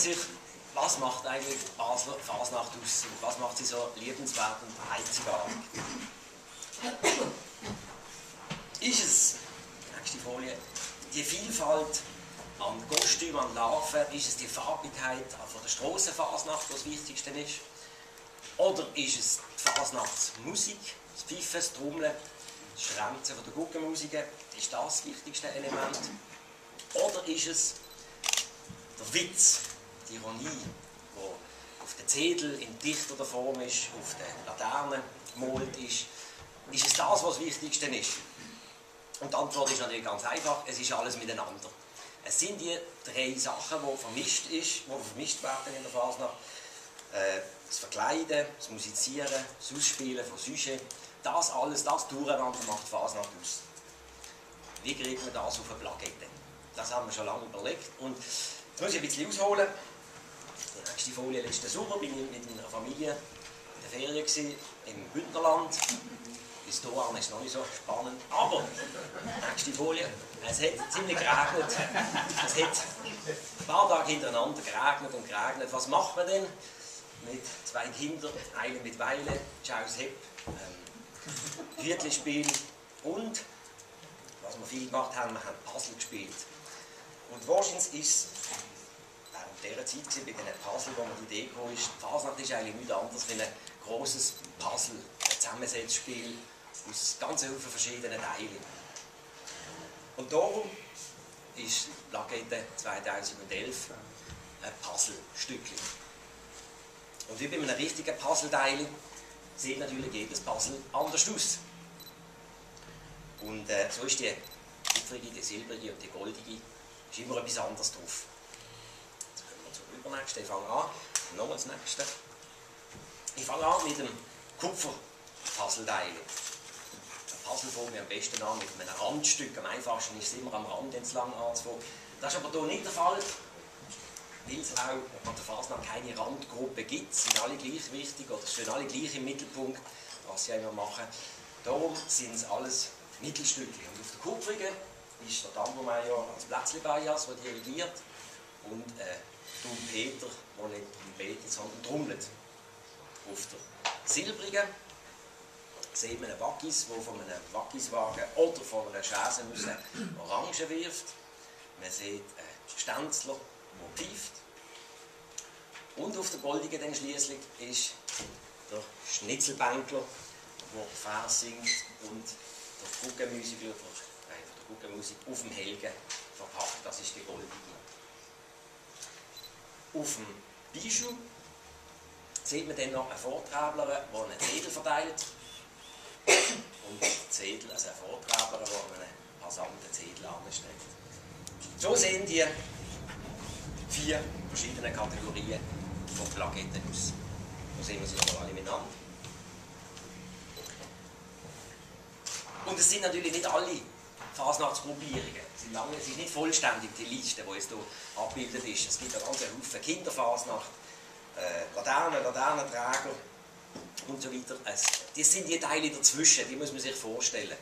sich, was macht eigentlich Basler Fasnacht aus? Was macht sie so liebenswert und einzigartig? Ist es, nächste Folie, die Vielfalt an Kostümen, an Larven, ist es die Farbigkeit von der Strassenfasnacht, was das Wichtigste ist? Oder ist es die Fasnachtsmusik, das Pfeifen, das Trommeln, das Schränzen von der Guggenmusik, ist das das wichtigste Element? Oder ist es der Witz, die Ironie, die auf den Zettel in dichter Form ist, auf den Laternen gemalt ist? Ist es das, was das Wichtigste ist? Und die Antwort ist natürlich ganz einfach, es ist alles miteinander. Es sind die drei Sachen, die vermischt, ist, die vermischt werden in der Fasnacht. Äh, das Verkleiden, das Musizieren, das Ausspielen von Sujet, das alles, das durcheinander macht Fasnacht aus. Wie kriegt man das auf eine Plakette? Das haben wir schon lange überlegt. Und jetzt muss ich ein bisschen ausholen. Die nächste Folie, letzten Sommer bin ich mit meiner Familie in der Ferien gewesen, im Bündnerland. Bis dahin ist es noch nicht so spannend. Aber, nächste Folie, es hat ziemlich geregnet. Es hat ein paar Tage hintereinander geregnet und geregnet. Was macht man denn? Mit zwei Kindern, eine mit Weile, Chaus Hepp, ähm, Hütlispiel und, was wir viel gemacht haben, wir haben Puzzle gespielt. Und wahrscheinlich ist es dieser Zeit gewesen, bei diesen Puzzle, wo man die Idee gekommen ist, die Fasnacht ist eigentlich nichts anderes als ein großes Puzzle, ein Zusammensetzspiel, aus ganz vielen verschiedenen Teilen. Und darum ist Plakette 2011 ein Puzzlestückchen. Und wie bei einem richtigen Puzzleteil sieht natürlich jedes Puzzle anders aus. Und äh, so ist die kupferige, die silbrige und die goldige ist immer etwas anderes drauf. Zum übernächsten. Ich fange an. Nochmal das nächste. Ich fange an mit dem Kupfer-Puzzleteil. Puzzle fangen wir am besten an mit einem Randstück. Am einfachsten ist es immer am Rand entlang anzufangen. Das ist aber hier nicht der Fall, weil es auch an der Fasnacht keine Randgruppe gibt. Sie sind alle gleich wichtig oder stehen alle gleich im Mittelpunkt, was sie immer machen. Darum sind es alles Mittelstücke. Und auf der Kupfrigen ist der Tambourmajor als Plätzli-Bias, der dirigiert, und äh, Trompeter, der nicht betet, sondern trommelt. Auf der Silbrigen sieht man einen Waggis, der von einem Waggiswagen oder von einer Schäse Orangen wirft. Man sieht einen Stänzler, der pfeift. Und auf der Goldigen dann schliesslich ist der Schnitzelbänkler, der Vers singt und der Guggenmusiker, der Guggenmusik auf dem Helgen verpackt. Das ist die Goldige. Auf dem Bijou sieht man dann noch einen Vortrabler, der einen Zettel verteilt und Zettel, also ein Vortrager, der einen passanten Zettel ansteckt. So sehen die vier verschiedene Kategorien von Plaketten aus. So sehen wir sie aber alle miteinander. Und es sind natürlich nicht alle Fasnachtsgruppierungen. Es sind lange, es ist nicht vollständig die Liste, die jetzt hier abgebildet ist. Es gibt einen ganzen Haufen Kinderfasnacht, äh, Laternen, Laternenträger, und so weiter. Es, das sind die Teile dazwischen, die muss man sich vorstellen,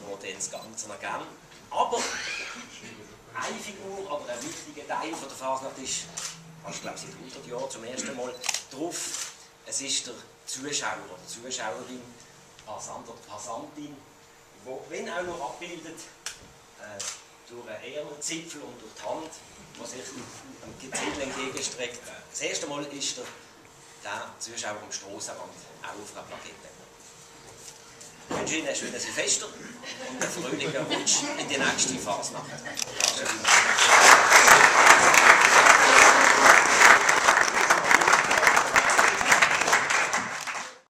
wo dann das Ganze ergeben. Aber eine Figur oder ein wichtiger Teil von der Fasnacht ist, ich glaube seit 100 Jahren zum ersten Mal drauf, es ist der Zuschauer oder Zuschauerin, Passant oder Passantin, wo, wenn auch noch abbildet, äh, durch einen Ärmelzipfel und durch die Hand, die sich dem Zettel entgegenstreckt. Das erste Mal ist der der Zuschauer am Strassenrand auch auf einer Plakette. Ich wünsche Ihnen ein schönes Silvester und einen fröhlichen Rutsch in die nächste Fasnacht.